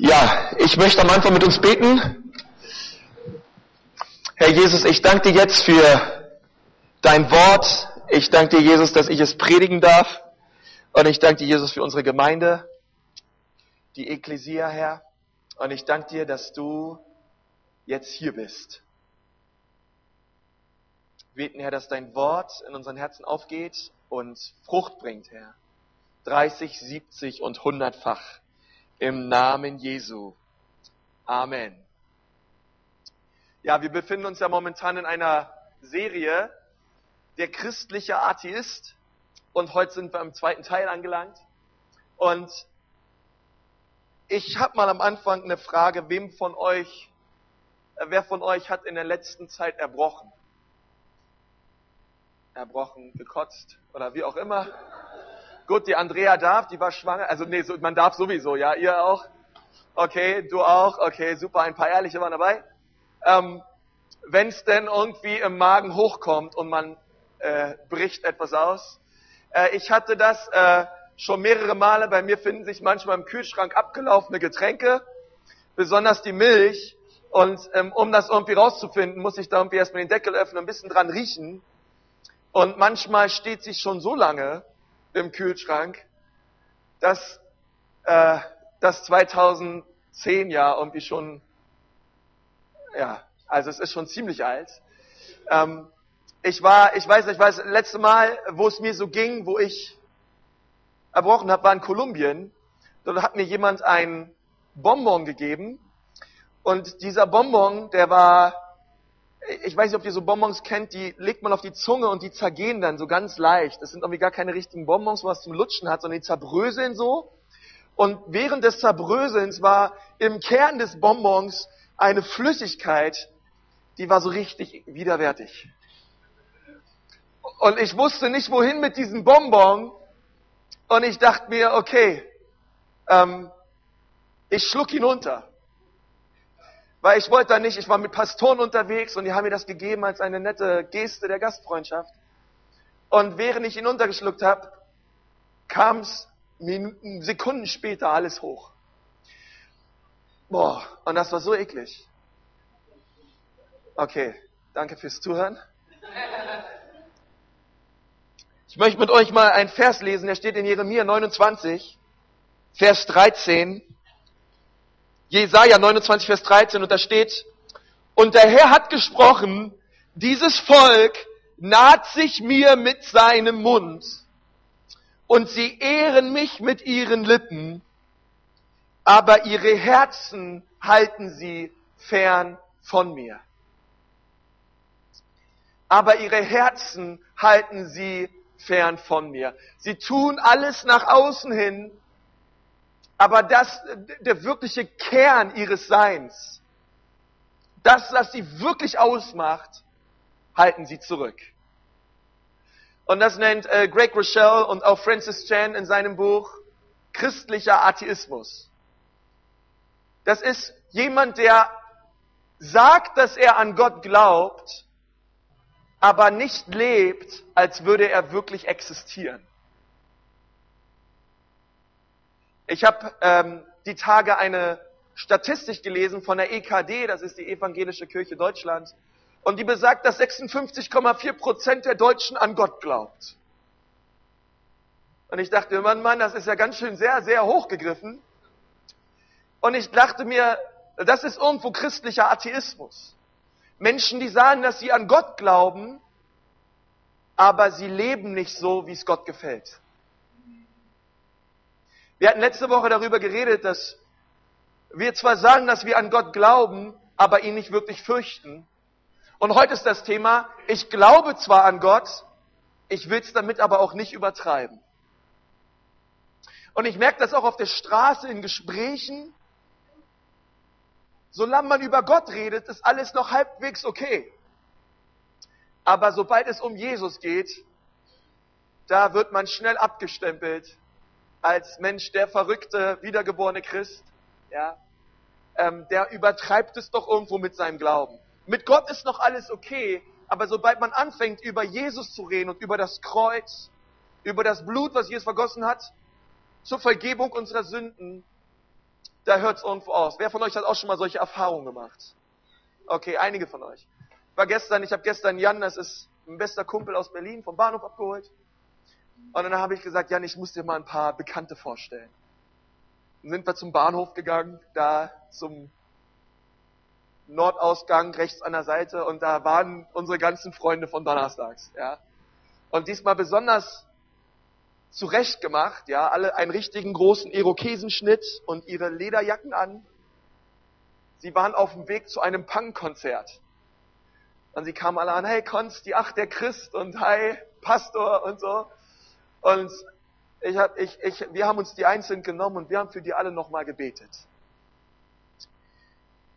Ja, ich möchte am Anfang mit uns beten. Herr Jesus, ich danke dir jetzt für dein Wort. Ich danke dir, Jesus, dass ich es predigen darf. Und ich danke dir, Jesus, für unsere Gemeinde, die Ekklesia, Herr. Und ich danke dir, dass du jetzt hier bist. Beten, Herr, dass dein Wort in unseren Herzen aufgeht und Frucht bringt, Herr. 30, 70 und 100-fach. Im Namen Jesu. Amen. Ja, wir befinden uns ja momentan in einer Serie, der christliche Atheist. Und heute sind wir im zweiten Teil angelangt. Und ich habe mal am Anfang eine Frage, wem von euch, äh, wer von euch hat in der letzten Zeit erbrochen? Erbrochen, gekotzt oder wie auch immer. Gut, die Andrea darf, die war schwanger. Also nee, man darf sowieso, ja, ihr auch. Okay, du auch. Okay, super, ein paar Ehrliche waren dabei. Ähm, Wenn es denn irgendwie im Magen hochkommt und man äh, bricht etwas aus. Äh, ich hatte das äh, schon mehrere Male. Bei mir finden sich manchmal im Kühlschrank abgelaufene Getränke, besonders die Milch. Und ähm, um das irgendwie rauszufinden, muss ich da irgendwie erstmal den Deckel öffnen, ein bisschen dran riechen. Und manchmal steht sie schon so lange, im Kühlschrank, dass äh, das 2010 ja irgendwie schon, ja, also es ist schon ziemlich alt. Ähm, ich war, ich weiß nicht, ich weiß, letzte Mal, wo es mir so ging, wo ich erbrochen habe, war in Kolumbien. Dort hat mir jemand ein Bonbon gegeben und dieser Bonbon, der war ich weiß nicht, ob ihr so Bonbons kennt, die legt man auf die Zunge und die zergehen dann so ganz leicht. Das sind irgendwie gar keine richtigen Bonbons, wo man es zum Lutschen hat, sondern die zerbröseln so. Und während des Zerbröselns war im Kern des Bonbons eine Flüssigkeit, die war so richtig widerwärtig. Und ich wusste nicht, wohin mit diesem Bonbon. Und ich dachte mir, okay, ähm, ich schluck ihn unter. Weil ich wollte da nicht, ich war mit Pastoren unterwegs und die haben mir das gegeben als eine nette Geste der Gastfreundschaft. Und während ich ihn untergeschluckt habe, kam es Minuten, Sekunden später alles hoch. Boah, und das war so eklig. Okay, danke fürs Zuhören. Ich möchte mit euch mal einen Vers lesen, der steht in Jeremia 29, Vers 13. Jesaja 29, Vers 13 und da steht, und der Herr hat gesprochen, dieses Volk naht sich mir mit seinem Mund und sie ehren mich mit ihren Lippen, aber ihre Herzen halten sie fern von mir. Aber ihre Herzen halten sie fern von mir. Sie tun alles nach außen hin, aber das, der wirkliche Kern ihres Seins, das, was sie wirklich ausmacht, halten sie zurück. Und das nennt äh, Greg Rochelle und auch Francis Chan in seinem Buch christlicher Atheismus. Das ist jemand, der sagt, dass er an Gott glaubt, aber nicht lebt, als würde er wirklich existieren. Ich habe ähm, die Tage eine Statistik gelesen von der EKD, das ist die Evangelische Kirche Deutschland, und die besagt, dass 56,4 Prozent der Deutschen an Gott glaubt. Und ich dachte, Mann, Mann, das ist ja ganz schön sehr, sehr hochgegriffen. Und ich dachte mir, das ist irgendwo christlicher Atheismus. Menschen, die sagen, dass sie an Gott glauben, aber sie leben nicht so, wie es Gott gefällt. Wir hatten letzte Woche darüber geredet, dass wir zwar sagen, dass wir an Gott glauben, aber ihn nicht wirklich fürchten. Und heute ist das Thema, ich glaube zwar an Gott, ich will es damit aber auch nicht übertreiben. Und ich merke das auch auf der Straße in Gesprächen. Solange man über Gott redet, ist alles noch halbwegs okay. Aber sobald es um Jesus geht, da wird man schnell abgestempelt als Mensch der verrückte, wiedergeborene Christ, ja, ähm, der übertreibt es doch irgendwo mit seinem Glauben. Mit Gott ist noch alles okay, aber sobald man anfängt, über Jesus zu reden und über das Kreuz, über das Blut, was Jesus vergossen hat, zur Vergebung unserer Sünden, da hört es irgendwo aus. Wer von euch hat auch schon mal solche Erfahrungen gemacht? Okay, einige von euch. War gestern, ich habe gestern Jan, das ist ein bester Kumpel aus Berlin, vom Bahnhof abgeholt. Und dann habe ich gesagt, Jan, ich muss dir mal ein paar Bekannte vorstellen. Dann sind wir zum Bahnhof gegangen, da zum Nordausgang rechts an der Seite und da waren unsere ganzen Freunde von Donnerstags, ja. Und diesmal besonders zurecht gemacht, ja, alle einen richtigen großen Irokesenschnitt und ihre Lederjacken an. Sie waren auf dem Weg zu einem Punk-Konzert. Und sie kamen alle an, hey Konsti, ach der Christ und hi Pastor und so. Und ich hab, ich, ich, wir haben uns die einzeln genommen und wir haben für die alle nochmal gebetet.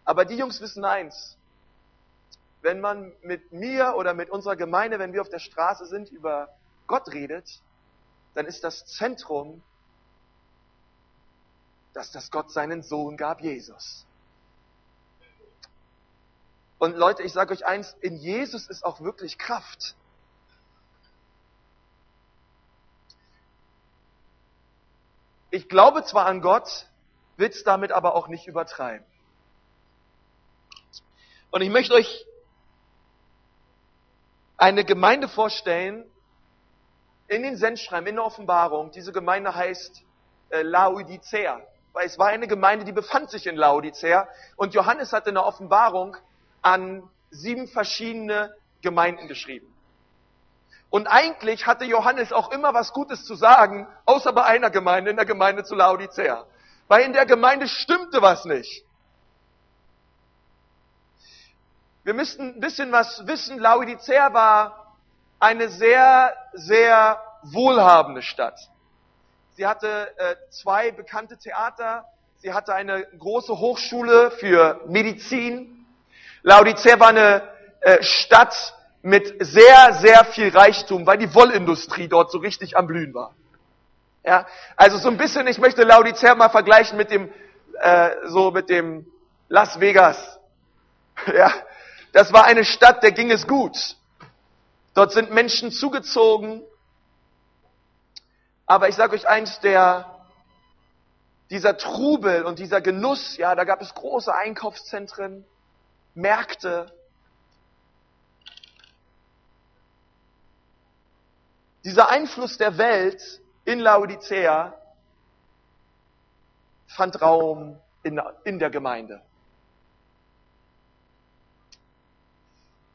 Aber die Jungs wissen eins. Wenn man mit mir oder mit unserer Gemeinde, wenn wir auf der Straße sind, über Gott redet, dann ist das Zentrum, dass das Gott seinen Sohn gab, Jesus. Und Leute, ich sage euch eins, in Jesus ist auch wirklich Kraft. Ich glaube zwar an Gott, will es damit aber auch nicht übertreiben. Und ich möchte euch eine Gemeinde vorstellen, in den Sendschreiben, in der Offenbarung, diese Gemeinde heißt äh, Laodicea. Weil es war eine Gemeinde, die befand sich in Laodicea. Und Johannes hat in der Offenbarung an sieben verschiedene Gemeinden geschrieben. Und eigentlich hatte Johannes auch immer was Gutes zu sagen, außer bei einer Gemeinde, in der Gemeinde zu Laodicea. Weil in der Gemeinde stimmte was nicht. Wir müssten ein bisschen was wissen. Laodicea war eine sehr, sehr wohlhabende Stadt. Sie hatte äh, zwei bekannte Theater. Sie hatte eine große Hochschule für Medizin. Laodicea war eine äh, Stadt mit sehr, sehr viel Reichtum, weil die Wollindustrie dort so richtig am Blühen war. Ja, also so ein bisschen, ich möchte Laodicea mal vergleichen mit dem, äh, so mit dem Las Vegas. Ja, das war eine Stadt, der ging es gut. Dort sind Menschen zugezogen. Aber ich sage euch eins, der, dieser Trubel und dieser Genuss, ja, da gab es große Einkaufszentren, Märkte. Dieser Einfluss der Welt in Laodicea fand Raum in, in der Gemeinde.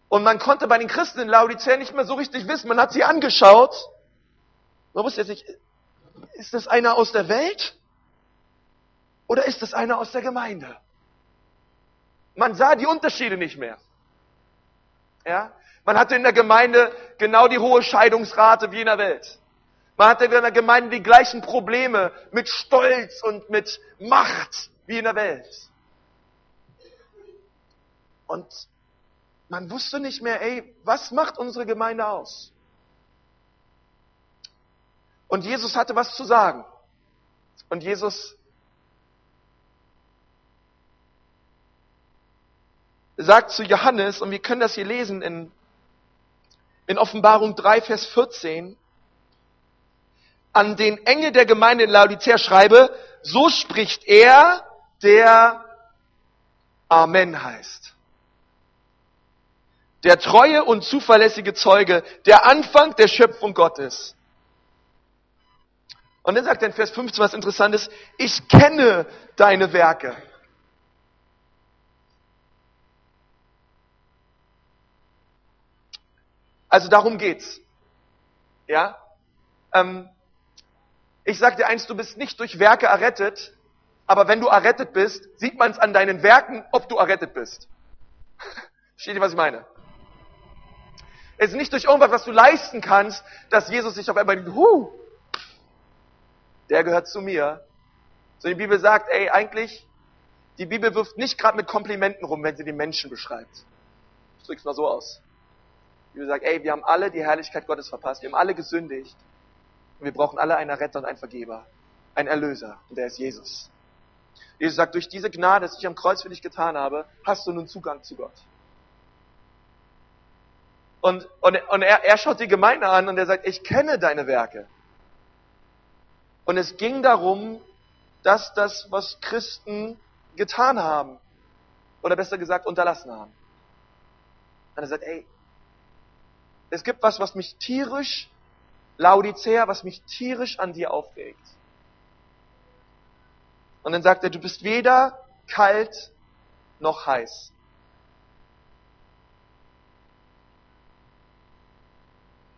Und man konnte bei den Christen in Laodicea nicht mehr so richtig wissen. Man hat sie angeschaut. Man wusste jetzt nicht, ist das einer aus der Welt? Oder ist das einer aus der Gemeinde? Man sah die Unterschiede nicht mehr. Ja? Man hatte in der Gemeinde genau die hohe Scheidungsrate wie in der Welt. Man hatte in der Gemeinde die gleichen Probleme mit Stolz und mit Macht wie in der Welt. Und man wusste nicht mehr, ey, was macht unsere Gemeinde aus? Und Jesus hatte was zu sagen. Und Jesus sagt zu Johannes, und wir können das hier lesen in, in Offenbarung 3, Vers 14, an den Engel der Gemeinde in Laodicea schreibe, so spricht er, der Amen heißt der treue und zuverlässige Zeuge, der Anfang der Schöpfung Gottes. Und dann sagt er in Vers 15 was Interessantes, ich kenne deine Werke. Also darum geht's. Ja? Ähm, ich sag dir eins, du bist nicht durch Werke errettet, aber wenn du errettet bist, sieht man es an deinen Werken, ob du errettet bist. Versteht ihr, was ich meine? Es ist nicht durch irgendwas, was du leisten kannst, dass Jesus sich auf einmal denkt, huh, der gehört zu mir. So die Bibel sagt, ey, eigentlich, die Bibel wirft nicht gerade mit Komplimenten rum, wenn sie den Menschen beschreibt. Ich drück's mal so aus. Die Bibel sagt, ey, wir haben alle die Herrlichkeit Gottes verpasst, wir haben alle gesündigt. Und wir brauchen alle einen Retter und einen Vergeber, einen Erlöser. Und der ist Jesus. Jesus sagt, durch diese Gnade, die ich am Kreuz für dich getan habe, hast du nun Zugang zu Gott. Und, und, und er, er schaut die Gemeinde an und er sagt, ich kenne deine Werke. Und es ging darum, das das, was Christen getan haben. Oder besser gesagt, unterlassen haben. Und er sagt, ey, es gibt was, was mich tierisch, Laodicea, was mich tierisch an dir aufregt. Und dann sagt er, du bist weder kalt noch heiß.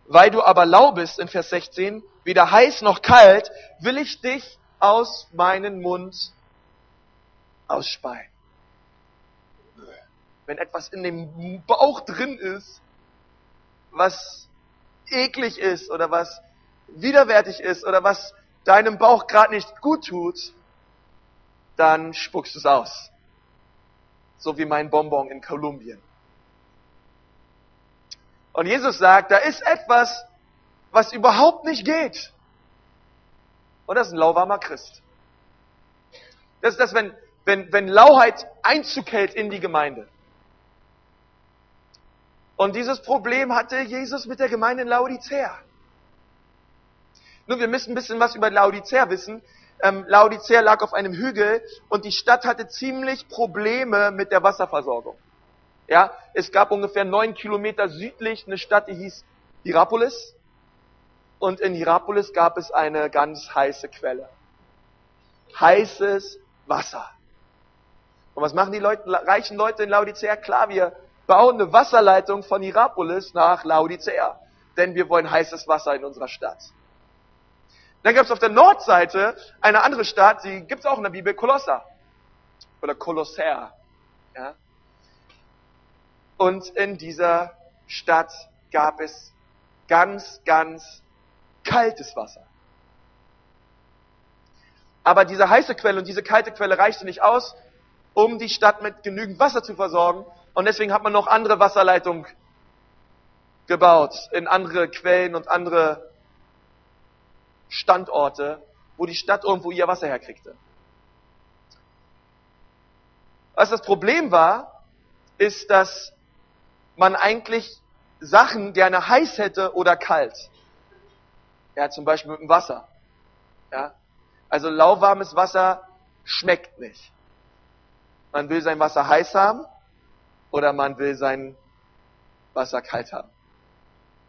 Weil du aber lau bist in Vers 16, weder heiß noch kalt, will ich dich aus meinem Mund ausspeien. Wenn etwas in dem Bauch drin ist, was eklig ist oder was widerwärtig ist oder was deinem Bauch gerade nicht gut tut, dann spuckst du es aus. So wie mein Bonbon in Kolumbien. Und Jesus sagt, da ist etwas, was überhaupt nicht geht. Und das ist ein lauwarmer Christ. Das ist das, wenn, wenn, wenn Lauheit Einzug hält in die Gemeinde. Und dieses Problem hatte Jesus mit der Gemeinde in Laodicea. Nun, wir müssen ein bisschen was über Laodicea wissen. Ähm, Laodicea lag auf einem Hügel und die Stadt hatte ziemlich Probleme mit der Wasserversorgung. Ja, es gab ungefähr neun Kilometer südlich eine Stadt, die hieß Hierapolis. Und in Hierapolis gab es eine ganz heiße Quelle. Heißes Wasser. Und was machen die Leute, reichen Leute in Laodicea? Klar, wir bauen eine Wasserleitung von Hierapolis nach Laodicea. Denn wir wollen heißes Wasser in unserer Stadt. Dann gab es auf der Nordseite eine andere Stadt, die gibt es auch in der Bibel, Kolossa. Oder Kolosser. Ja? Und in dieser Stadt gab es ganz, ganz kaltes Wasser. Aber diese heiße Quelle und diese kalte Quelle reichte nicht aus, um die Stadt mit genügend Wasser zu versorgen. Und deswegen hat man noch andere Wasserleitungen gebaut in andere Quellen und andere Standorte, wo die Stadt irgendwo ihr Wasser herkriegte. Was das Problem war, ist, dass man eigentlich Sachen gerne heiß hätte oder kalt. Ja, zum Beispiel mit dem Wasser. Ja, also lauwarmes Wasser schmeckt nicht. Man will sein Wasser heiß haben oder man will sein Wasser kalt haben.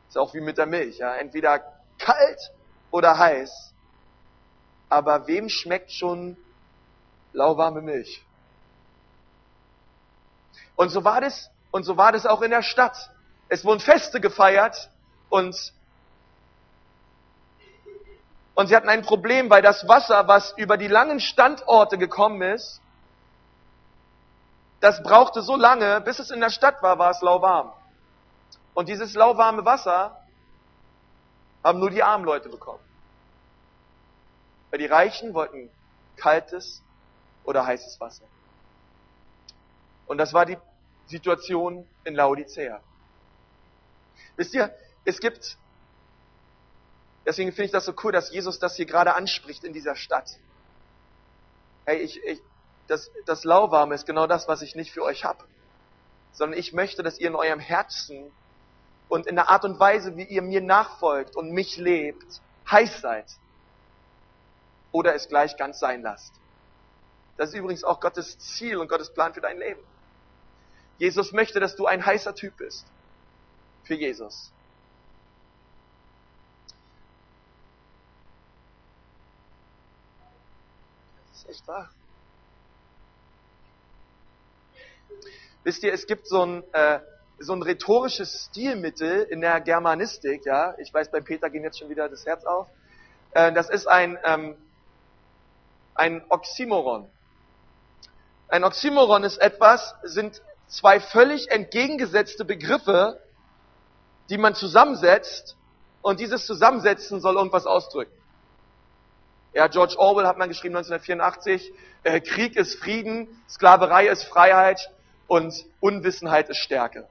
Ist auch wie mit der Milch. Ja, entweder kalt oder heiß. Aber wem schmeckt schon lauwarme Milch? Und so war das und so war das auch in der Stadt. Es wurden Feste gefeiert und, und sie hatten ein Problem, weil das Wasser, was über die langen Standorte gekommen ist, das brauchte so lange, bis es in der Stadt war, war es lauwarm. Und dieses lauwarme Wasser haben nur die armen Leute bekommen. Weil die Reichen wollten kaltes oder heißes Wasser. Und das war die Situation in Laodicea. Wisst ihr, es gibt, deswegen finde ich das so cool, dass Jesus das hier gerade anspricht in dieser Stadt. Hey, ich, ich, das, das Lauwarme ist genau das, was ich nicht für euch habe. Sondern ich möchte, dass ihr in eurem Herzen und in der Art und Weise, wie ihr mir nachfolgt und mich lebt, heiß seid. Oder es gleich ganz sein lasst. Das ist übrigens auch Gottes Ziel und Gottes Plan für dein Leben. Jesus möchte, dass du ein heißer Typ bist für Jesus. Das ist echt wahr. Wisst ihr, es gibt so ein, äh, so ein rhetorisches Stilmittel in der Germanistik, ja. Ich weiß, bei Peter ging jetzt schon wieder das Herz auf. Äh, das ist ein, ähm, ein Oxymoron. Ein Oxymoron ist etwas, sind zwei völlig entgegengesetzte Begriffe, die man zusammensetzt und dieses Zusammensetzen soll irgendwas ausdrücken. Ja, George Orwell hat mal geschrieben 1984, äh, Krieg ist Frieden, Sklaverei ist Freiheit und Unwissenheit ist Stärke.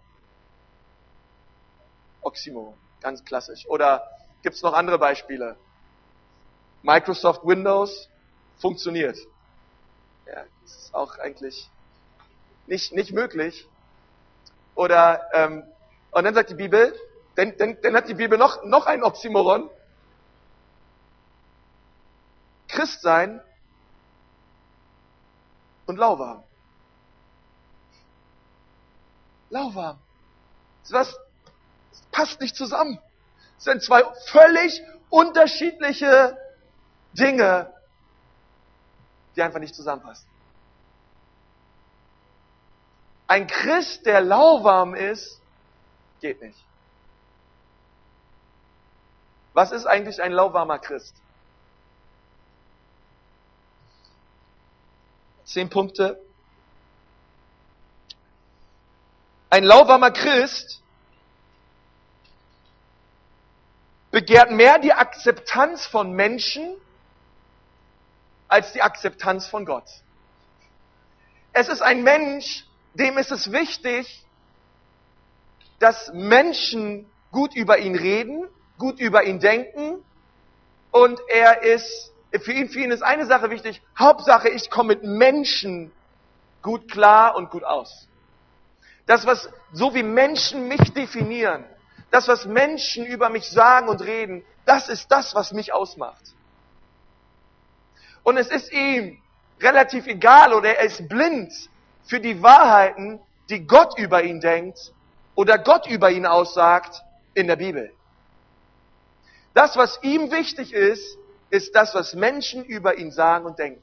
Oxymoron, ganz klassisch. Oder gibt's noch andere Beispiele? Microsoft Windows funktioniert. Ja, das ist auch eigentlich nicht, nicht möglich. Oder, ähm, und dann sagt die Bibel, dann, dann, dann hat die Bibel noch, noch ein Oxymoron. Christ sein und lauwarm. Lauwarm. Das passt nicht zusammen. Es sind zwei völlig unterschiedliche Dinge, die einfach nicht zusammenpassen. Ein Christ, der lauwarm ist, geht nicht. Was ist eigentlich ein lauwarmer Christ? Zehn Punkte. Ein lauwarmer Christ begehrt mehr die Akzeptanz von Menschen als die Akzeptanz von Gott. Es ist ein Mensch, dem ist es wichtig, dass Menschen gut über ihn reden, gut über ihn denken und er ist, für ihn, für ihn ist eine Sache wichtig, Hauptsache ich komme mit Menschen gut klar und gut aus. Das, was, so wie Menschen mich definieren, das, was Menschen über mich sagen und reden, das ist das, was mich ausmacht. Und es ist ihm relativ egal oder er ist blind für die Wahrheiten, die Gott über ihn denkt oder Gott über ihn aussagt in der Bibel. Das, was ihm wichtig ist, ist das, was Menschen über ihn sagen und denken.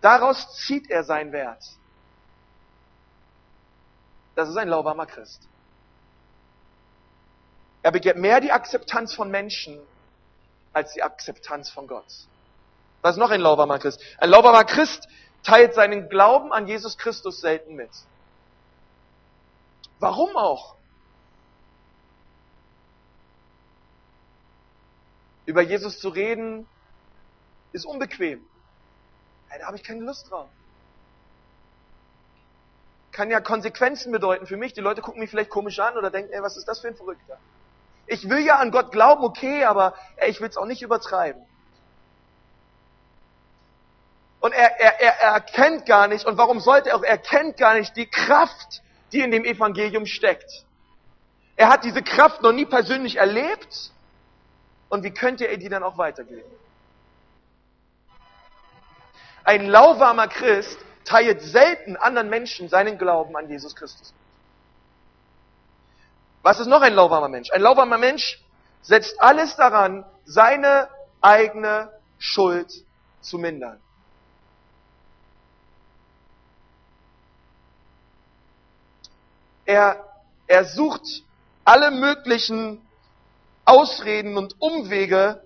Daraus zieht er seinen Wert. Das ist ein lauwarmer Christ. Er begehrt mehr die Akzeptanz von Menschen als die Akzeptanz von Gott. Was ist noch ein lauwarmer Christ? Ein lauwarmer Christ teilt seinen Glauben an Jesus Christus selten mit. Warum auch? Über Jesus zu reden ist unbequem. Da habe ich keine Lust drauf. Kann ja Konsequenzen bedeuten für mich. Die Leute gucken mich vielleicht komisch an oder denken, ey, was ist das für ein Verrückter? Ich will ja an Gott glauben, okay, aber ey, ich will es auch nicht übertreiben. Und er, er, er, er erkennt gar nicht, und warum sollte er auch, er erkennt gar nicht die Kraft, die in dem Evangelium steckt. Er hat diese Kraft noch nie persönlich erlebt. Und wie könnte er die dann auch weitergeben? Ein lauwarmer Christ teilt selten anderen Menschen seinen Glauben an Jesus Christus. Was ist noch ein lauwarmer Mensch? Ein lauwarmer Mensch setzt alles daran, seine eigene Schuld zu mindern. Er, er sucht alle möglichen Ausreden und Umwege,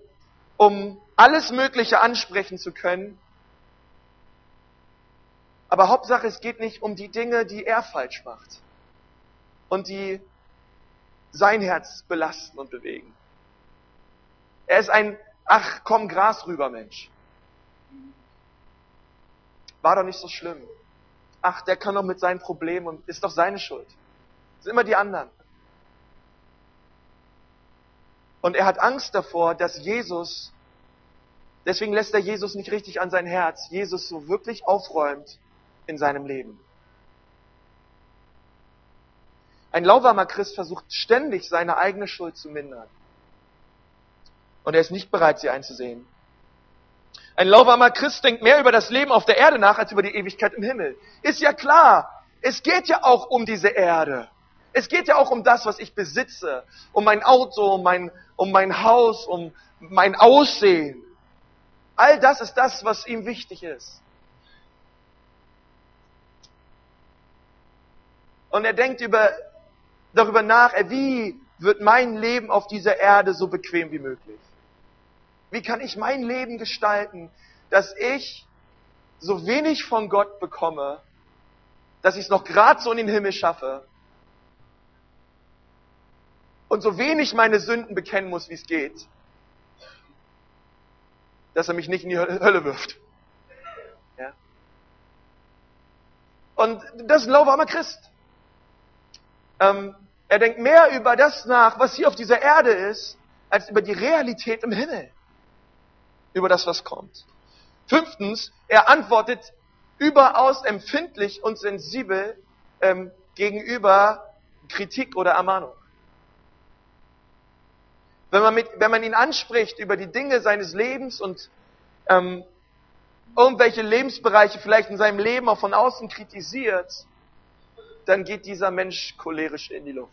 um alles Mögliche ansprechen zu können. Aber Hauptsache, es geht nicht um die Dinge, die er falsch macht und die sein Herz belasten und bewegen. Er ist ein, ach komm, Gras rüber, Mensch. War doch nicht so schlimm. Ach, der kann doch mit seinen Problemen und ist doch seine Schuld. Das sind immer die anderen. Und er hat Angst davor, dass Jesus, deswegen lässt er Jesus nicht richtig an sein Herz, Jesus so wirklich aufräumt in seinem Leben. Ein lauwarmer Christ versucht ständig seine eigene Schuld zu mindern. Und er ist nicht bereit, sie einzusehen. Ein lauwarmer Christ denkt mehr über das Leben auf der Erde nach als über die Ewigkeit im Himmel. Ist ja klar. Es geht ja auch um diese Erde. Es geht ja auch um das, was ich besitze, um mein Auto, um mein, um mein Haus, um mein Aussehen. All das ist das, was ihm wichtig ist. Und er denkt über, darüber nach, wie wird mein Leben auf dieser Erde so bequem wie möglich? Wie kann ich mein Leben gestalten, dass ich so wenig von Gott bekomme, dass ich es noch gerade so in den Himmel schaffe und so wenig meine Sünden bekennen muss, wie es geht, dass er mich nicht in die Hölle wirft. Ja? Und das ist ein lauwarmer Christ. Ähm, er denkt mehr über das nach, was hier auf dieser Erde ist, als über die Realität im Himmel. Über das, was kommt. Fünftens, er antwortet überaus empfindlich und sensibel ähm, gegenüber Kritik oder Ermahnung. Wenn man, mit, wenn man ihn anspricht über die Dinge seines Lebens und ähm, irgendwelche Lebensbereiche vielleicht in seinem Leben auch von außen kritisiert, dann geht dieser Mensch cholerisch in die Luft.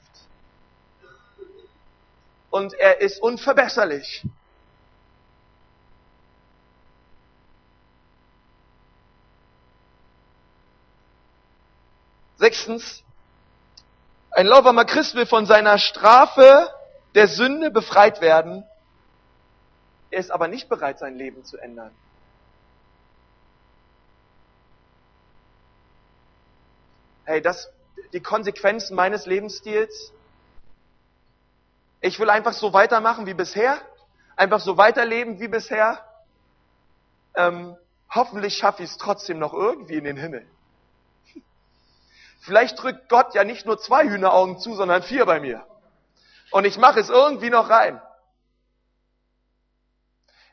Und er ist unverbesserlich. Sechstens, ein lauwarmer Christ will von seiner Strafe der Sünde befreit werden. Er ist aber nicht bereit, sein Leben zu ändern. Hey, das, die Konsequenzen meines Lebensstils. Ich will einfach so weitermachen wie bisher. Einfach so weiterleben wie bisher. Ähm, hoffentlich schaffe ich es trotzdem noch irgendwie in den Himmel. Vielleicht drückt Gott ja nicht nur zwei Hühneraugen zu, sondern vier bei mir. Und ich mache es irgendwie noch rein.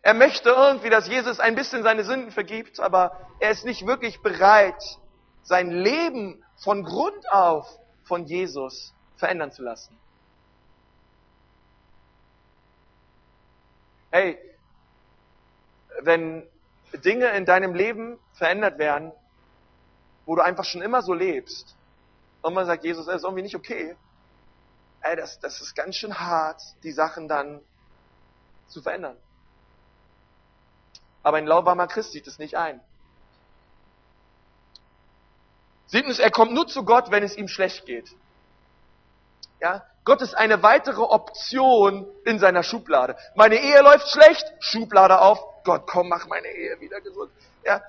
Er möchte irgendwie, dass Jesus ein bisschen seine Sünden vergibt, aber er ist nicht wirklich bereit, sein Leben von Grund auf von Jesus verändern zu lassen. Hey, wenn Dinge in deinem Leben verändert werden, wo du einfach schon immer so lebst, und man sagt, Jesus, das ist irgendwie nicht okay. Ey, das, das ist ganz schön hart, die Sachen dann zu verändern. Aber ein lauwarmer Christ sieht es nicht ein. Siebtens, er kommt nur zu Gott, wenn es ihm schlecht geht. Ja, Gott ist eine weitere Option in seiner Schublade. Meine Ehe läuft schlecht, Schublade auf. Gott, komm, mach meine Ehe wieder gesund. Ja,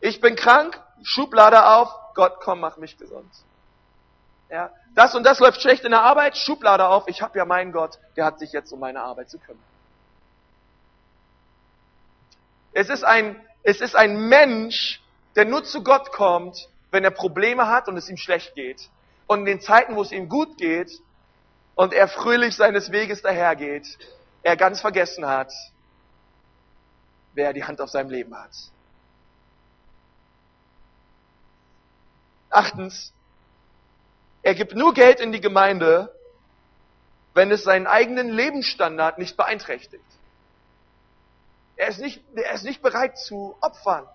ich bin krank, Schublade auf. Gott, komm, mach mich gesund. Ja, das und das läuft schlecht in der Arbeit, Schublade auf. Ich habe ja meinen Gott, der hat sich jetzt um meine Arbeit zu kümmern. Es ist ein, es ist ein Mensch, der nur zu Gott kommt, wenn er Probleme hat und es ihm schlecht geht. Und in den Zeiten, wo es ihm gut geht und er fröhlich seines Weges dahergeht, er ganz vergessen hat, wer die Hand auf seinem Leben hat. Achtens, er gibt nur Geld in die Gemeinde, wenn es seinen eigenen Lebensstandard nicht beeinträchtigt. Er ist nicht, er ist nicht bereit zu opfern.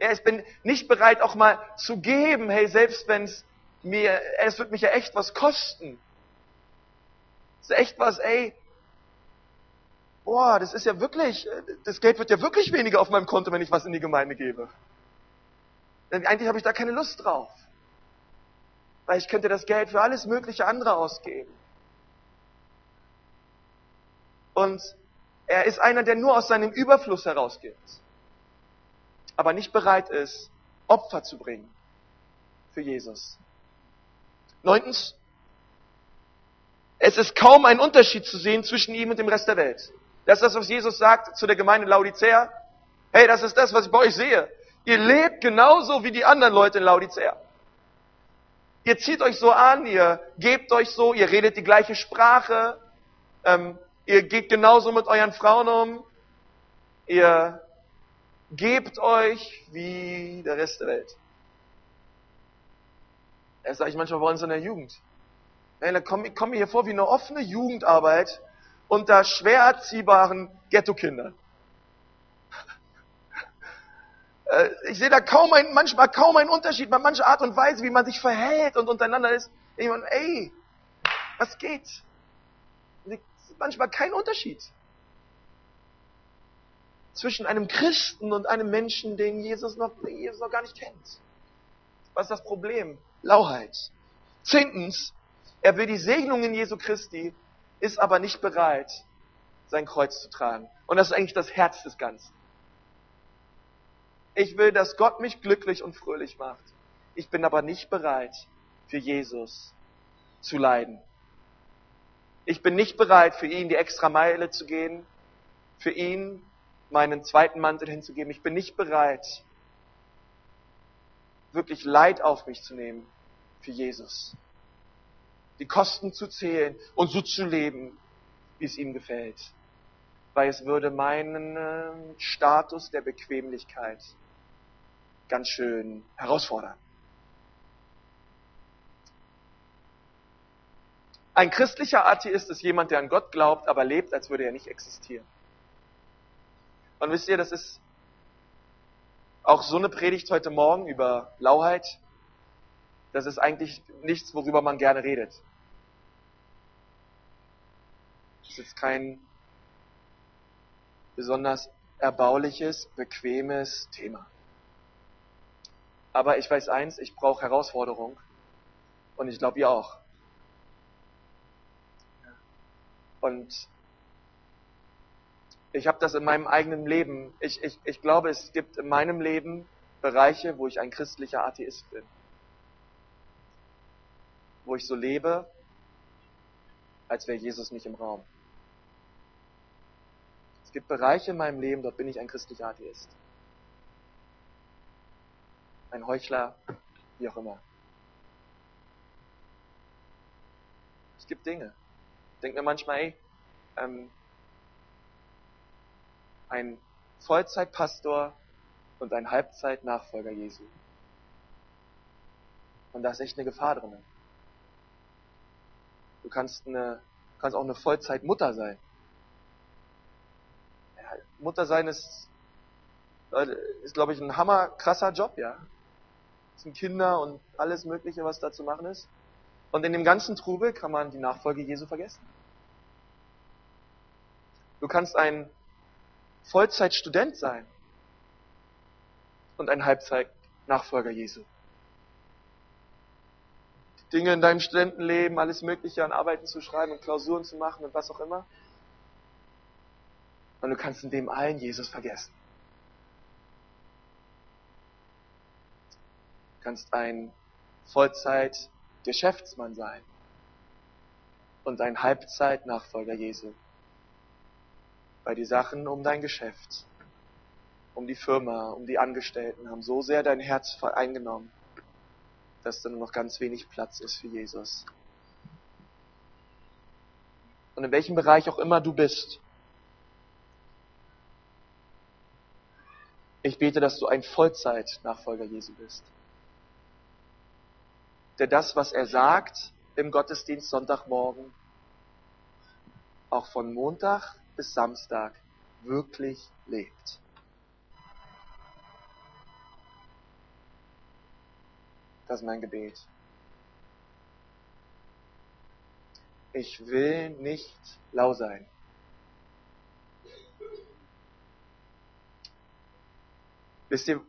Er ist nicht bereit auch mal zu geben, hey, selbst wenn es mir, es wird mich ja echt was kosten. Es ist echt was, ey, boah, das ist ja wirklich, das Geld wird ja wirklich weniger auf meinem Konto, wenn ich was in die Gemeinde gebe. Denn eigentlich habe ich da keine Lust drauf. Weil ich könnte das Geld für alles mögliche andere ausgeben. Und er ist einer, der nur aus seinem Überfluss herausgibt. Aber nicht bereit ist, Opfer zu bringen für Jesus. Neuntens, es ist kaum ein Unterschied zu sehen zwischen ihm und dem Rest der Welt. Das ist das, was Jesus sagt zu der Gemeinde Laodicea. Hey, das ist das, was ich bei euch sehe. Ihr lebt genauso wie die anderen Leute in Laodicea. Ihr zieht euch so an, ihr gebt euch so, ihr redet die gleiche Sprache, ähm, ihr geht genauso mit euren Frauen um, ihr gebt euch wie der Rest der Welt. Das sage ich manchmal bei uns in der Jugend. Hey, da komme komm mir hier vor wie eine offene Jugendarbeit unter schwer erziehbaren Ghetto-Kindern. Äh, ich sehe da kaum ein, manchmal kaum einen Unterschied, bei mancher Art und Weise, wie man sich verhält und untereinander ist. Ich meine, ey, was geht? Manchmal kein Unterschied zwischen einem Christen und einem Menschen, den Jesus noch, den Jesus noch gar nicht kennt. Was ist das Problem? Lauheit. Zehntens, er will die Segnungen Jesu Christi, ist aber nicht bereit, sein Kreuz zu tragen. Und das ist eigentlich das Herz des Ganzen. Ich will, dass Gott mich glücklich und fröhlich macht. Ich bin aber nicht bereit, für Jesus zu leiden. Ich bin nicht bereit, für ihn die extra Meile zu gehen, für ihn meinen zweiten Mantel hinzugeben. Ich bin nicht bereit, wirklich Leid auf mich zu nehmen für Jesus. Die Kosten zu zählen und so zu leben, wie es ihm gefällt. Weil es würde meinen ähm, Status der Bequemlichkeit ganz schön herausfordern. Ein christlicher Atheist ist jemand, der an Gott glaubt, aber lebt, als würde er nicht existieren. Und wisst ihr, das ist auch so eine Predigt heute Morgen über Lauheit. Das ist eigentlich nichts, worüber man gerne redet. Das ist kein besonders erbauliches, bequemes Thema. Aber ich weiß eins, ich brauche Herausforderung. Und ich glaube, ihr auch. Und ich habe das in meinem eigenen Leben. Ich, ich, ich glaube, es gibt in meinem Leben Bereiche, wo ich ein christlicher Atheist bin. Wo ich so lebe, als wäre Jesus nicht im Raum. Es gibt Bereiche in meinem Leben, dort bin ich ein christlicher Atheist. Ein Heuchler, wie auch immer. Es gibt Dinge. Ich denke mir manchmal, ey, ähm, ein Vollzeitpastor und ein Halbzeitnachfolger Jesu. Und da ist echt eine Gefahr drin. Du kannst, eine, kannst auch eine Vollzeitmutter sein. Ja, Mutter sein ist, ist glaube ich, ein hammer krasser Job, ja. Das sind Kinder und alles Mögliche, was da zu machen ist. Und in dem ganzen Trubel kann man die Nachfolge Jesu vergessen. Du kannst ein Vollzeitstudent sein und ein Halbzeit-Nachfolger Jesu. Dinge in deinem Studentenleben, alles Mögliche an Arbeiten zu schreiben und Klausuren zu machen und was auch immer. Und du kannst in dem allen Jesus vergessen. Du kannst ein Vollzeit-Geschäftsmann sein und ein Halbzeit-Nachfolger Jesu weil die Sachen um dein Geschäft, um die Firma, um die Angestellten haben so sehr dein Herz eingenommen, dass da nur noch ganz wenig Platz ist für Jesus. Und in welchem Bereich auch immer du bist, ich bete, dass du ein Vollzeit-Nachfolger Jesu bist. Der das, was er sagt im Gottesdienst Sonntagmorgen, auch von Montag bis Samstag wirklich lebt. Das ist mein Gebet. Ich will nicht lau sein. Wisst ihr,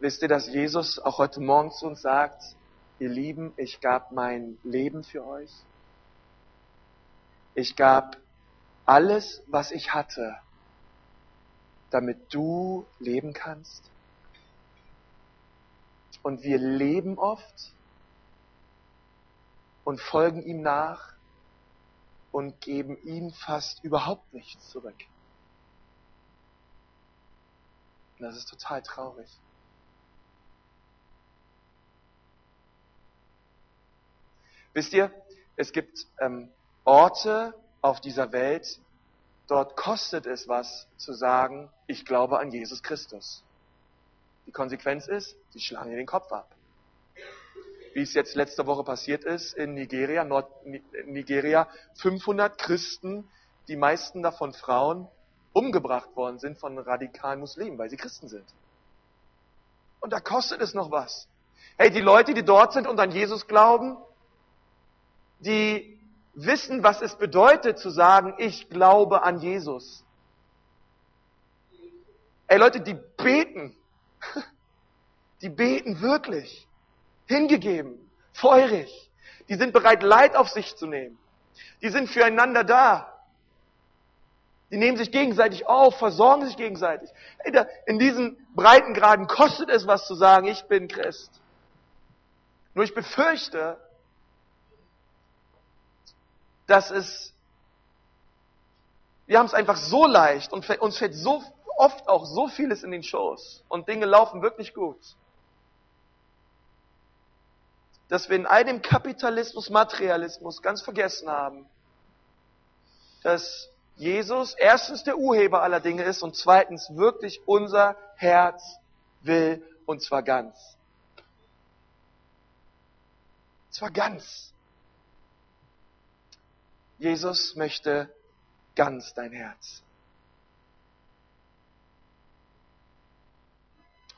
wisst ihr, dass Jesus auch heute Morgen zu uns sagt, ihr Lieben, ich gab mein Leben für euch. Ich gab alles, was ich hatte, damit du leben kannst. Und wir leben oft und folgen ihm nach und geben ihm fast überhaupt nichts zurück. Und das ist total traurig. Wisst ihr, es gibt ähm, Orte, auf dieser Welt, dort kostet es was zu sagen, ich glaube an Jesus Christus. Die Konsequenz ist, sie schlagen dir den Kopf ab. Wie es jetzt letzte Woche passiert ist in Nigeria, Nord Nigeria, 500 Christen, die meisten davon Frauen, umgebracht worden sind von radikalen Muslimen, weil sie Christen sind. Und da kostet es noch was. Hey, die Leute, die dort sind und an Jesus glauben, die wissen, was es bedeutet zu sagen, ich glaube an Jesus. Ey Leute, die beten. Die beten wirklich. Hingegeben. Feurig. Die sind bereit, Leid auf sich zu nehmen. Die sind füreinander da. Die nehmen sich gegenseitig auf, versorgen sich gegenseitig. In diesen Breitengraden kostet es was zu sagen, ich bin Christ. Nur ich befürchte, dass es, wir haben es einfach so leicht und uns fällt so oft auch so vieles in den Schoß und Dinge laufen wirklich gut, dass wir in all dem Kapitalismus, Materialismus ganz vergessen haben, dass Jesus erstens der Urheber aller Dinge ist und zweitens wirklich unser Herz will und zwar ganz. Zwar ganz. Jesus möchte ganz dein Herz.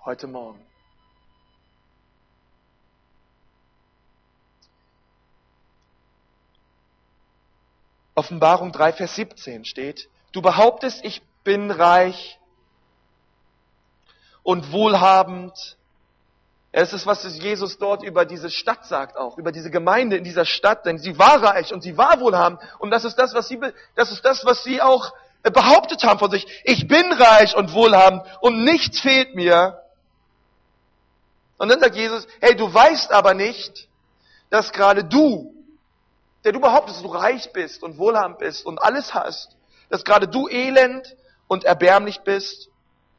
Heute Morgen. Offenbarung 3, Vers 17 steht, du behauptest, ich bin reich und wohlhabend es ist, was Jesus dort über diese Stadt sagt auch, über diese Gemeinde in dieser Stadt, denn sie war reich und sie war wohlhabend. Und das ist das, was sie, das ist das, was sie auch behauptet haben von sich. Ich bin reich und wohlhabend und nichts fehlt mir. Und dann sagt Jesus, hey, du weißt aber nicht, dass gerade du der du behauptest, du reich bist und wohlhabend bist und alles hast, dass gerade du elend und erbärmlich bist,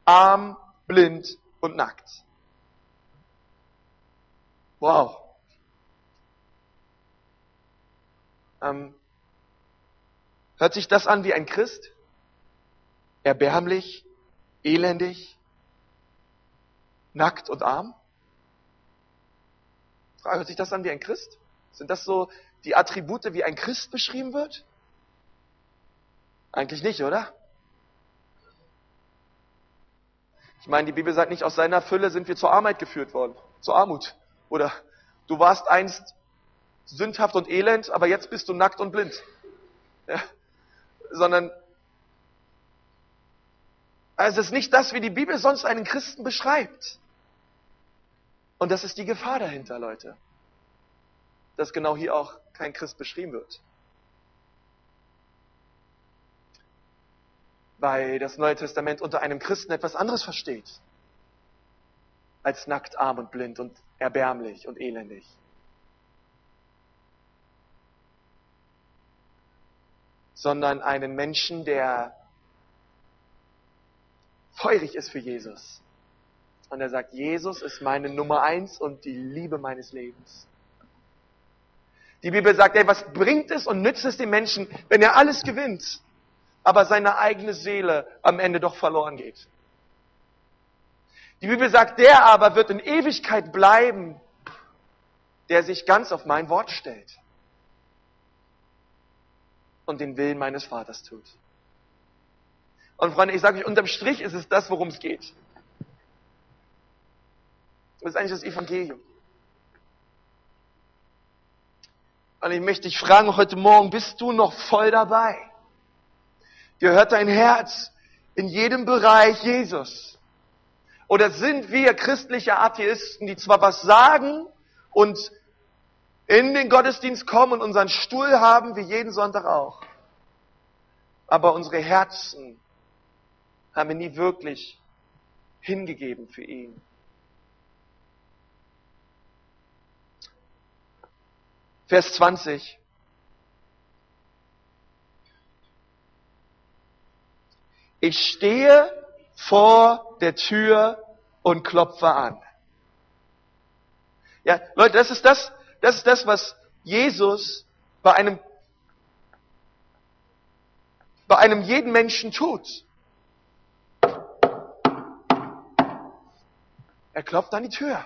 arm, blind und nackt. Wow. Ähm, hört sich das an wie ein Christ? Erbärmlich, elendig, nackt und arm? Hört sich das an wie ein Christ? Sind das so die Attribute, wie ein Christ beschrieben wird? Eigentlich nicht, oder? Ich meine, die Bibel sagt nicht, aus seiner Fülle sind wir zur Armheit geführt worden, zur Armut. Oder du warst einst sündhaft und elend, aber jetzt bist du nackt und blind. Ja? Sondern also es ist nicht das, wie die Bibel sonst einen Christen beschreibt. Und das ist die Gefahr dahinter, Leute. Dass genau hier auch kein Christ beschrieben wird. Weil das Neue Testament unter einem Christen etwas anderes versteht. Als nackt, arm und blind und erbärmlich und elendig. Sondern einen Menschen, der feurig ist für Jesus. Und er sagt, Jesus ist meine Nummer eins und die Liebe meines Lebens. Die Bibel sagt, ey, was bringt es und nützt es dem Menschen, wenn er alles gewinnt, aber seine eigene Seele am Ende doch verloren geht? Die Bibel sagt, der aber wird in Ewigkeit bleiben, der sich ganz auf mein Wort stellt und den Willen meines Vaters tut. Und Freunde, ich sage euch, unterm Strich ist es das, worum es geht. Das ist eigentlich das Evangelium. Und ich möchte dich fragen heute Morgen, bist du noch voll dabei? Gehört dein Herz in jedem Bereich Jesus? Oder sind wir christliche Atheisten, die zwar was sagen und in den Gottesdienst kommen und unseren Stuhl haben, wie jeden Sonntag auch, aber unsere Herzen haben wir nie wirklich hingegeben für ihn? Vers 20. Ich stehe vor der Tür und klopfe an. Ja, Leute, das ist das, das ist das, was Jesus bei einem, bei einem jeden Menschen tut. Er klopft an die Tür.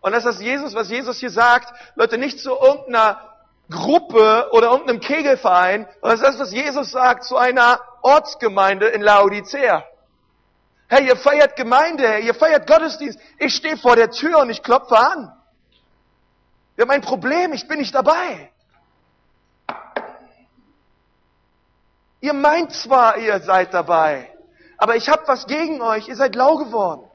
Und das ist Jesus, was Jesus hier sagt, Leute, nicht zu irgendeiner Gruppe oder irgendeinem Kegelverein, sondern das ist das, was Jesus sagt zu einer Ortsgemeinde in Laodicea. Hey, ihr feiert Gemeinde, ihr feiert Gottesdienst. Ich stehe vor der Tür und ich klopfe an. Wir haben ein Problem, ich bin nicht dabei. Ihr meint zwar, ihr seid dabei, aber ich habe was gegen euch, ihr seid lau geworden.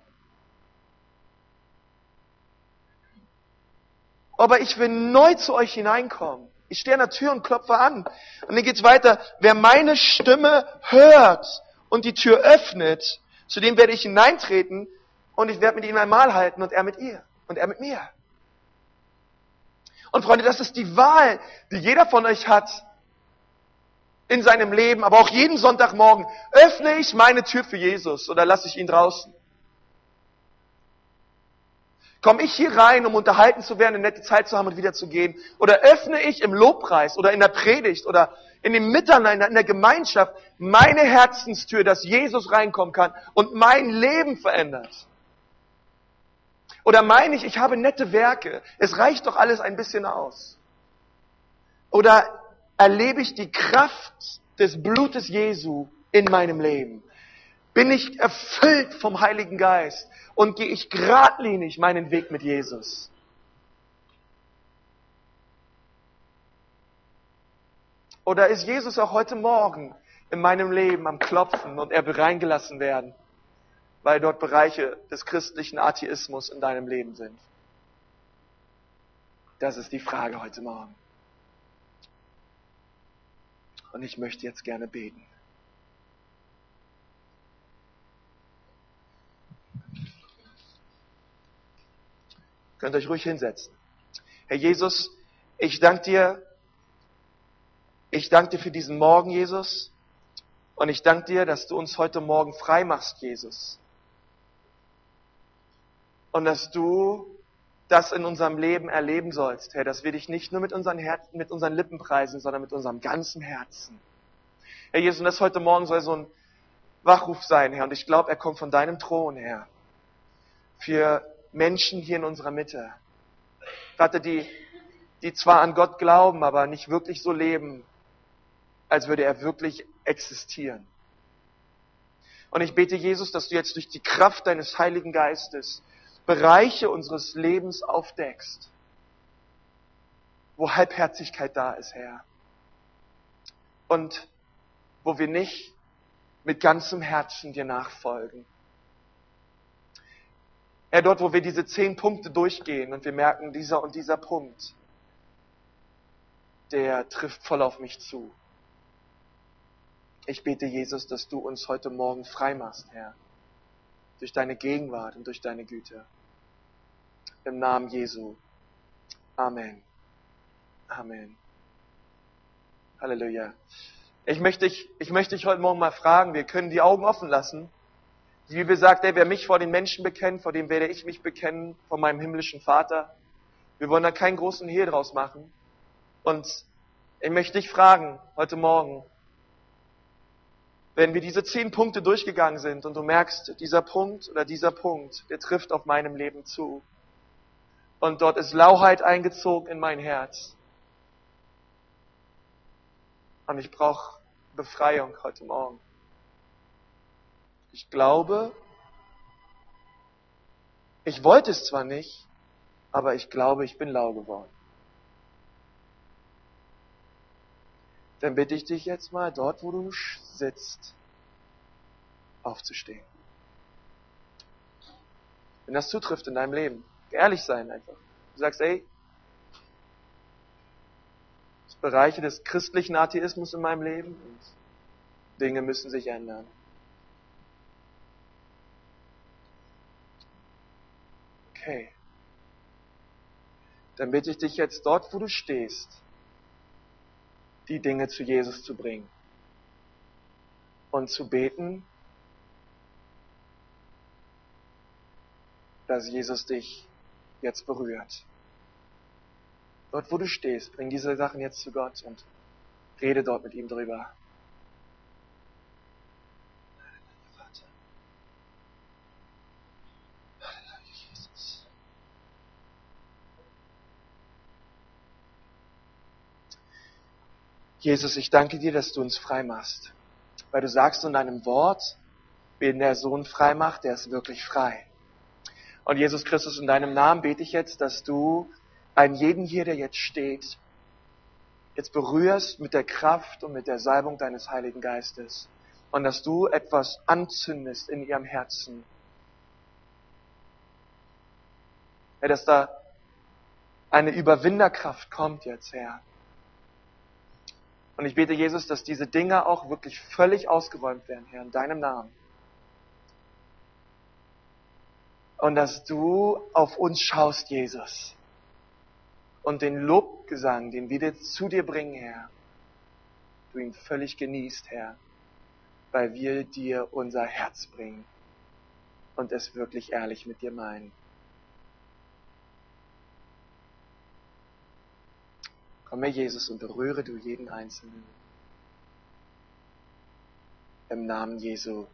aber ich will neu zu euch hineinkommen. Ich stehe an der Tür und klopfe an. Und dann geht's weiter. Wer meine Stimme hört und die Tür öffnet, zu dem werde ich hineintreten und ich werde mit ihm einmal halten und er mit ihr und er mit mir. Und Freunde, das ist die Wahl, die jeder von euch hat in seinem Leben, aber auch jeden Sonntagmorgen. Öffne ich meine Tür für Jesus oder lasse ich ihn draußen? Komme ich hier rein, um unterhalten zu werden, eine nette Zeit zu haben und wieder zu gehen? Oder öffne ich im Lobpreis oder in der Predigt oder in dem Miteinander, in der Gemeinschaft meine Herzenstür, dass Jesus reinkommen kann und mein Leben verändert? Oder meine ich, ich habe nette Werke, es reicht doch alles ein bisschen aus? Oder erlebe ich die Kraft des Blutes Jesu in meinem Leben? Bin ich erfüllt vom Heiligen Geist und gehe ich geradlinig meinen Weg mit Jesus? Oder ist Jesus auch heute Morgen in meinem Leben am Klopfen und er will reingelassen werden, weil dort Bereiche des christlichen Atheismus in deinem Leben sind? Das ist die Frage heute Morgen. Und ich möchte jetzt gerne beten. Könnt euch ruhig hinsetzen. Herr Jesus, ich danke dir, ich danke dir für diesen Morgen, Jesus. Und ich danke dir, dass du uns heute Morgen frei machst, Jesus. Und dass du das in unserem Leben erleben sollst, Herr, dass wir dich nicht nur mit unseren, Her mit unseren Lippen preisen, sondern mit unserem ganzen Herzen. Herr Jesus, und das heute Morgen soll so ein Wachruf sein, Herr. Und ich glaube, er kommt von deinem Thron, Herr. Für Menschen hier in unserer Mitte. Vater, die, die zwar an Gott glauben, aber nicht wirklich so leben, als würde er wirklich existieren. Und ich bete, Jesus, dass du jetzt durch die Kraft deines Heiligen Geistes Bereiche unseres Lebens aufdeckst, wo Halbherzigkeit da ist, Herr. Und wo wir nicht mit ganzem Herzen dir nachfolgen. Herr, dort, wo wir diese zehn Punkte durchgehen und wir merken, dieser und dieser Punkt, der trifft voll auf mich zu. Ich bete, Jesus, dass du uns heute Morgen frei machst, Herr, durch deine Gegenwart und durch deine Güte. Im Namen Jesu. Amen. Amen. Halleluja. Ich möchte dich, ich möchte dich heute Morgen mal fragen, wir können die Augen offen lassen. Die Bibel sagt, ey, wer mich vor den Menschen bekennt, vor dem werde ich mich bekennen, vor meinem himmlischen Vater. Wir wollen da keinen großen Hehl draus machen. Und ich möchte dich fragen, heute Morgen, wenn wir diese zehn Punkte durchgegangen sind und du merkst, dieser Punkt oder dieser Punkt, der trifft auf meinem Leben zu. Und dort ist Lauheit eingezogen in mein Herz. Und ich brauche Befreiung heute Morgen. Ich glaube, ich wollte es zwar nicht, aber ich glaube, ich bin lau geworden. Dann bitte ich dich jetzt mal, dort wo du sitzt, aufzustehen. Wenn das zutrifft in deinem Leben, ehrlich sein einfach. Du sagst, ey, es Bereiche des christlichen Atheismus in meinem Leben und Dinge müssen sich ändern. Okay. Dann bitte ich dich jetzt dort, wo du stehst, die Dinge zu Jesus zu bringen und zu beten, dass Jesus dich jetzt berührt. Dort, wo du stehst, bring diese Sachen jetzt zu Gott und rede dort mit ihm drüber. Jesus, ich danke dir, dass du uns frei machst. Weil du sagst in deinem Wort, wen der Sohn frei macht, der ist wirklich frei. Und Jesus Christus, in deinem Namen bete ich jetzt, dass du einen jeden hier, der jetzt steht, jetzt berührst mit der Kraft und mit der Salbung deines Heiligen Geistes. Und dass du etwas anzündest in ihrem Herzen. Ja, dass da eine Überwinderkraft kommt jetzt, Herr. Und ich bete, Jesus, dass diese Dinge auch wirklich völlig ausgeräumt werden, Herr, in deinem Namen. Und dass du auf uns schaust, Jesus. Und den Lobgesang, den wir zu dir bringen, Herr, du ihn völlig genießt, Herr, weil wir dir unser Herz bringen und es wirklich ehrlich mit dir meinen. Komm, Herr Jesus, und berühre du jeden Einzelnen. Im Namen Jesu.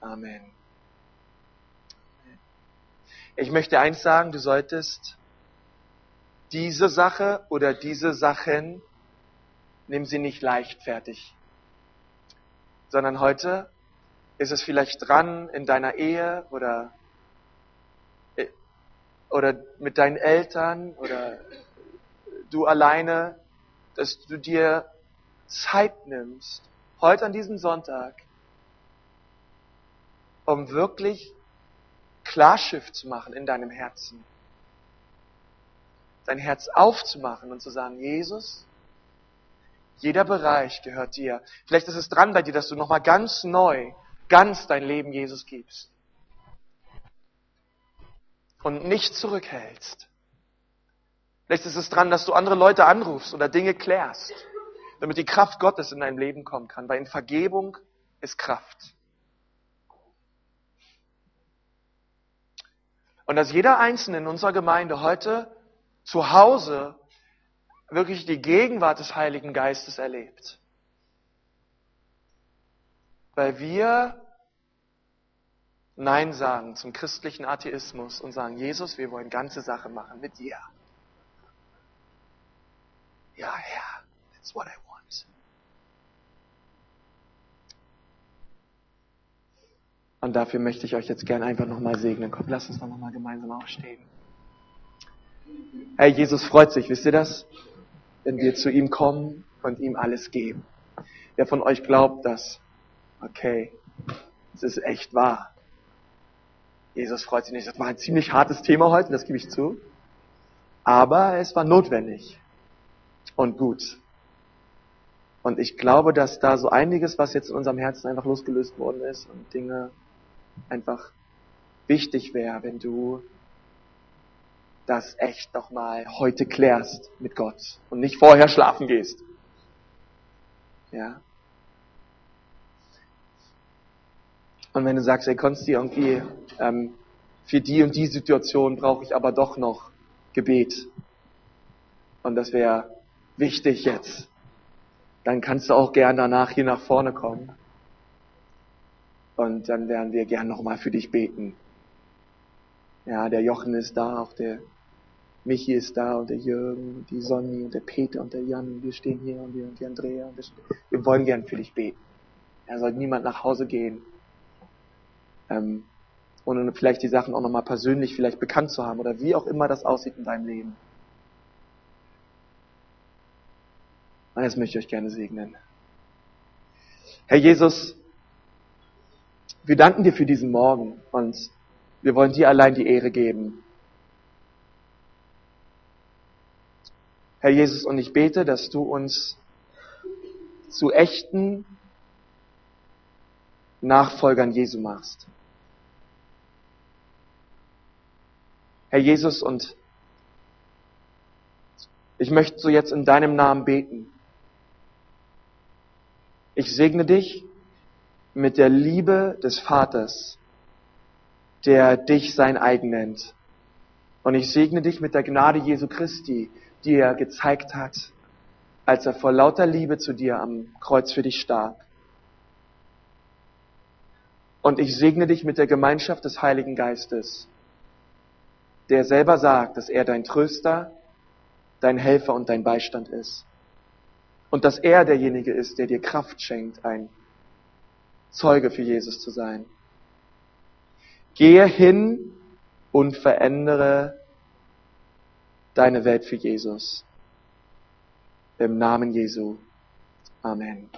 Amen. Ich möchte eins sagen, du solltest diese Sache oder diese Sachen, nimm sie nicht leichtfertig, sondern heute Ist es vielleicht dran in deiner Ehe oder, äh, oder mit deinen Eltern oder du alleine, dass du dir Zeit nimmst, heute an diesem Sonntag, um wirklich Klarschiff zu machen in deinem Herzen. Dein Herz aufzumachen und zu sagen, Jesus, jeder Bereich gehört dir. Vielleicht ist es dran bei dir, dass du nochmal ganz neu, ganz dein Leben Jesus gibst. Und nicht zurückhältst. Vielleicht ist es dran, dass du andere Leute anrufst oder Dinge klärst, damit die Kraft Gottes in dein Leben kommen kann, weil in Vergebung ist Kraft. Und dass jeder Einzelne in unserer Gemeinde heute zu Hause wirklich die Gegenwart des Heiligen Geistes erlebt. Weil wir Nein sagen zum christlichen Atheismus und sagen, Jesus, wir wollen ganze Sache machen mit dir. Ja, Herr, that's what I want. Und dafür möchte ich euch jetzt gerne einfach nochmal segnen. Komm, lasst uns doch nochmal gemeinsam aufstehen. Herr Jesus freut sich, wisst ihr das? wenn wir zu ihm kommen und ihm alles geben. Wer von euch glaubt das? Okay, es ist echt wahr. Jesus freut sich nicht. Das war ein ziemlich hartes Thema heute, das gebe ich zu. Aber es war notwendig und gut. Und ich glaube, dass da so einiges, was jetzt in unserem Herzen einfach losgelöst worden ist und Dinge einfach wichtig wäre, wenn du das echt nochmal heute klärst mit Gott und nicht vorher schlafen gehst. Ja. Und wenn du sagst, ey, Konsti, irgendwie ähm, für die und die Situation brauche ich aber doch noch Gebet. Und das wäre wichtig jetzt. Dann kannst du auch gern danach hier nach vorne kommen. Und dann werden wir gern nochmal für dich beten. Ja, der Jochen ist da, auch der Michi ist da und der Jürgen und die Sonny und der Peter und der Jan und wir stehen hier und wir und die Andrea und wir wollen gern für dich beten. Er soll niemand nach Hause gehen, ähm, ohne vielleicht die Sachen auch nochmal persönlich vielleicht bekannt zu haben oder wie auch immer das aussieht in deinem Leben. Und das möchte ich euch gerne segnen. Herr Jesus, wir danken dir für diesen Morgen und wir wollen dir allein die Ehre geben. Herr Jesus, und ich bete, dass du uns zu echten Nachfolgern Jesu machst. Herr Jesus, und ich möchte so jetzt in deinem Namen beten. Ich segne dich mit der Liebe des Vaters, der dich sein eigen nennt. Und ich segne dich mit der Gnade Jesu Christi, die er gezeigt hat, als er vor lauter Liebe zu dir am Kreuz für dich starb. Und ich segne dich mit der Gemeinschaft des Heiligen Geistes, der selber sagt, dass er dein Tröster, dein Helfer und dein Beistand ist. Und dass er derjenige ist, der dir Kraft schenkt, ein Zeuge für Jesus zu sein. Gehe hin und verändere deine Welt für Jesus. Im Namen Jesu. Amen.